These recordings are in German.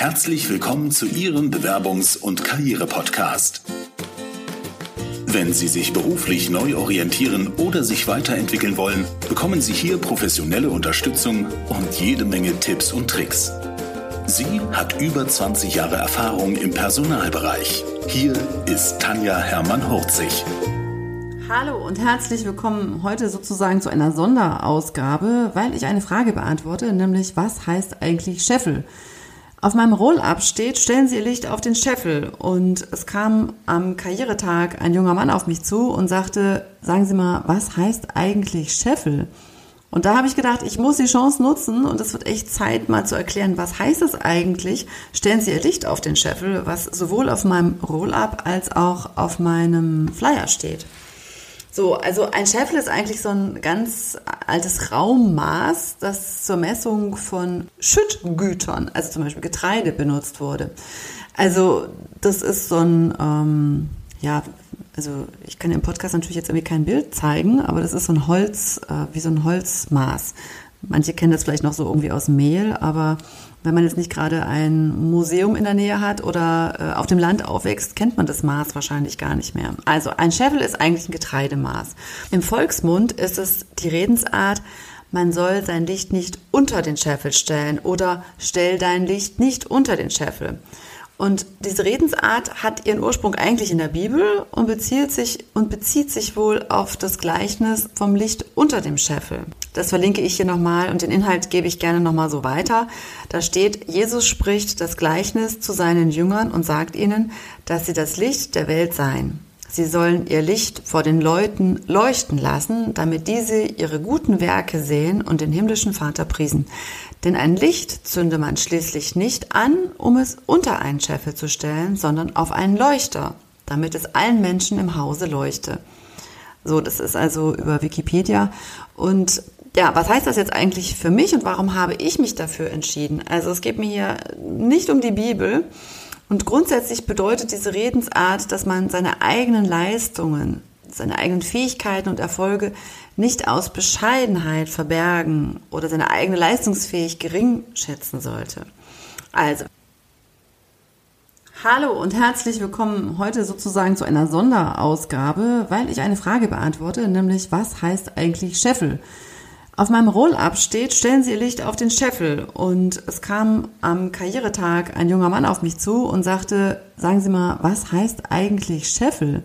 Herzlich willkommen zu Ihrem Bewerbungs- und Karriere-Podcast. Wenn Sie sich beruflich neu orientieren oder sich weiterentwickeln wollen, bekommen Sie hier professionelle Unterstützung und jede Menge Tipps und Tricks. Sie hat über 20 Jahre Erfahrung im Personalbereich. Hier ist Tanja Hermann-Hurzig. Hallo und herzlich willkommen heute sozusagen zu einer Sonderausgabe, weil ich eine Frage beantworte, nämlich was heißt eigentlich Scheffel? Auf meinem Roll-up steht, stellen Sie Ihr Licht auf den Scheffel. Und es kam am Karrieretag ein junger Mann auf mich zu und sagte, sagen Sie mal, was heißt eigentlich Scheffel? Und da habe ich gedacht, ich muss die Chance nutzen und es wird echt Zeit, mal zu erklären, was heißt es eigentlich? Stellen Sie Ihr Licht auf den Scheffel, was sowohl auf meinem Roll-up als auch auf meinem Flyer steht. So, also ein Scheffel ist eigentlich so ein ganz altes Raummaß, das zur Messung von Schüttgütern, also zum Beispiel Getreide, benutzt wurde. Also das ist so ein, ähm, ja, also ich kann im Podcast natürlich jetzt irgendwie kein Bild zeigen, aber das ist so ein Holz, äh, wie so ein Holzmaß. Manche kennen das vielleicht noch so irgendwie aus Mehl, aber wenn man jetzt nicht gerade ein Museum in der Nähe hat oder äh, auf dem Land aufwächst, kennt man das Maß wahrscheinlich gar nicht mehr. Also ein Scheffel ist eigentlich ein Getreidemaß. Im Volksmund ist es die Redensart, man soll sein Licht nicht unter den Scheffel stellen oder stell dein Licht nicht unter den Scheffel. Und diese Redensart hat ihren Ursprung eigentlich in der Bibel und bezieht sich, und bezieht sich wohl auf das Gleichnis vom Licht unter dem Scheffel. Das verlinke ich hier nochmal und den Inhalt gebe ich gerne nochmal so weiter. Da steht, Jesus spricht das Gleichnis zu seinen Jüngern und sagt ihnen, dass sie das Licht der Welt seien. Sie sollen ihr Licht vor den Leuten leuchten lassen, damit diese ihre guten Werke sehen und den himmlischen Vater priesen. Denn ein Licht zünde man schließlich nicht an, um es unter einen Scheffel zu stellen, sondern auf einen Leuchter, damit es allen Menschen im Hause leuchte. So, das ist also über Wikipedia. Und ja, was heißt das jetzt eigentlich für mich und warum habe ich mich dafür entschieden? Also es geht mir hier nicht um die Bibel. Und grundsätzlich bedeutet diese Redensart, dass man seine eigenen Leistungen, seine eigenen Fähigkeiten und Erfolge nicht aus Bescheidenheit verbergen oder seine eigene Leistungsfähigkeit gering schätzen sollte. Also, Hallo und herzlich willkommen heute sozusagen zu einer Sonderausgabe, weil ich eine Frage beantworte, nämlich was heißt eigentlich Scheffel? Auf meinem Roll-up steht, stellen Sie Ihr Licht auf den Scheffel. Und es kam am Karrieretag ein junger Mann auf mich zu und sagte, sagen Sie mal, was heißt eigentlich Scheffel?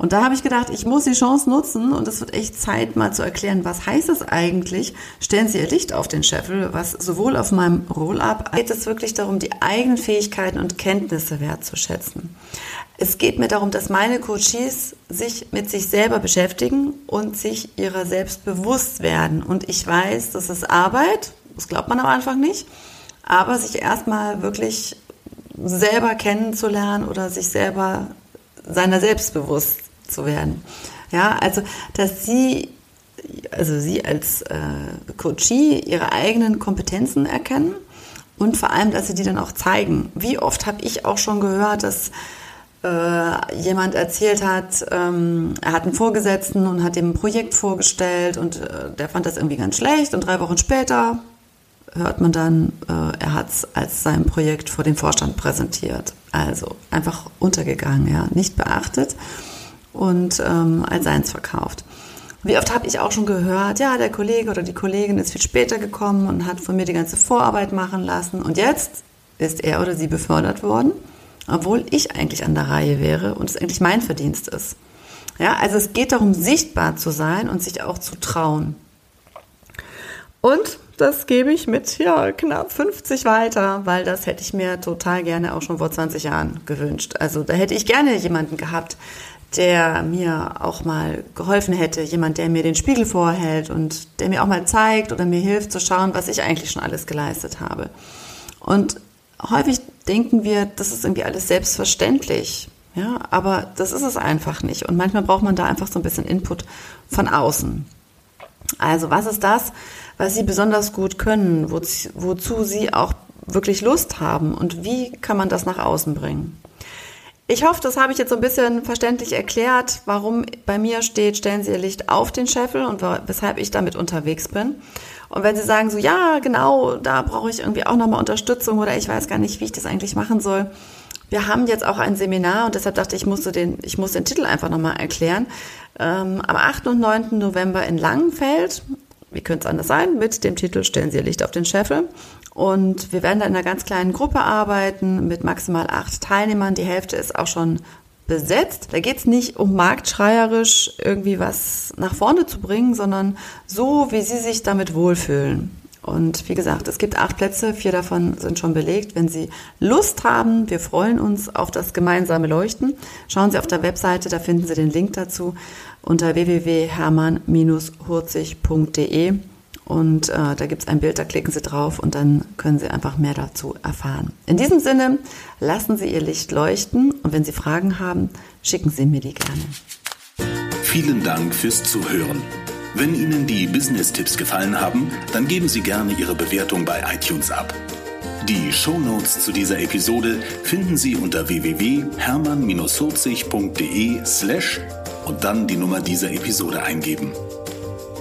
Und da habe ich gedacht, ich muss die Chance nutzen und es wird echt Zeit, mal zu erklären, was heißt es eigentlich? Stellen Sie Ihr Licht auf den Scheffel, was sowohl auf meinem Roll-up geht es wirklich darum, die eigenen Fähigkeiten und Kenntnisse wertzuschätzen. Es geht mir darum, dass meine Coaches sich mit sich selber beschäftigen und sich ihrer selbst bewusst werden. Und ich weiß, das ist Arbeit, das glaubt man am Anfang nicht, aber sich erstmal wirklich selber kennenzulernen oder sich selber seiner selbst bewusst zu werden. Ja, also, dass sie, also sie als äh, Coachie ihre eigenen Kompetenzen erkennen und vor allem, dass sie die dann auch zeigen. Wie oft habe ich auch schon gehört, dass äh, jemand erzählt hat, ähm, er hat einen Vorgesetzten und hat dem ein Projekt vorgestellt und äh, der fand das irgendwie ganz schlecht und drei Wochen später hört man dann, äh, er hat es als sein Projekt vor dem Vorstand präsentiert. Also einfach untergegangen, ja, nicht beachtet und ähm, als seins verkauft. Wie oft habe ich auch schon gehört, ja, der Kollege oder die Kollegin ist viel später gekommen und hat von mir die ganze Vorarbeit machen lassen und jetzt ist er oder sie befördert worden, obwohl ich eigentlich an der Reihe wäre und es eigentlich mein Verdienst ist. Ja, also es geht darum, sichtbar zu sein und sich auch zu trauen. Und das gebe ich mit ja, knapp 50 weiter, weil das hätte ich mir total gerne auch schon vor 20 Jahren gewünscht. Also da hätte ich gerne jemanden gehabt, der mir auch mal geholfen hätte, jemand, der mir den Spiegel vorhält und der mir auch mal zeigt oder mir hilft zu schauen, was ich eigentlich schon alles geleistet habe. Und häufig denken wir, das ist irgendwie alles selbstverständlich. Ja, aber das ist es einfach nicht. Und manchmal braucht man da einfach so ein bisschen Input von außen. Also, was ist das, was Sie besonders gut können, wozu, Sie auch wirklich Lust haben und wie kann man das nach außen bringen? Ich hoffe, das habe ich jetzt so ein bisschen verständlich erklärt, warum bei mir steht, stellen Sie Ihr Licht auf den Scheffel und weshalb ich damit unterwegs bin. Und wenn Sie sagen so, ja, genau, da brauche ich irgendwie auch nochmal Unterstützung oder ich weiß gar nicht, wie ich das eigentlich machen soll. Wir haben jetzt auch ein Seminar und deshalb dachte ich, ich musste den, ich muss den Titel einfach nochmal erklären. Ähm, am 8. und 9. November in Langenfeld, wie könnte es anders sein, mit dem Titel Stellen Sie Ihr Licht auf den Scheffel. Und wir werden da in einer ganz kleinen Gruppe arbeiten mit maximal acht Teilnehmern. Die Hälfte ist auch schon besetzt. Da geht es nicht um marktschreierisch irgendwie was nach vorne zu bringen, sondern so, wie Sie sich damit wohlfühlen. Und wie gesagt, es gibt acht Plätze, vier davon sind schon belegt. Wenn Sie Lust haben, wir freuen uns auf das gemeinsame Leuchten. Schauen Sie auf der Webseite, da finden Sie den Link dazu unter www.hermann-hurzig.de. Und äh, da gibt es ein Bild, da klicken Sie drauf und dann können Sie einfach mehr dazu erfahren. In diesem Sinne, lassen Sie Ihr Licht leuchten und wenn Sie Fragen haben, schicken Sie mir die gerne. Vielen Dank fürs Zuhören. Wenn Ihnen die Business-Tipps gefallen haben, dann geben Sie gerne Ihre Bewertung bei iTunes ab. Die Show Notes zu dieser Episode finden Sie unter www.hermann-40.de slash und dann die Nummer dieser Episode eingeben.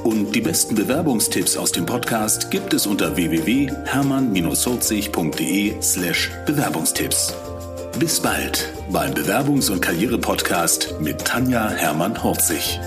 Und die besten Bewerbungstipps aus dem Podcast gibt es unter www.hermann-40.de slash Bewerbungstipps. Bis bald beim Bewerbungs- und Karriere-Podcast mit Tanja Hermann-Horzig.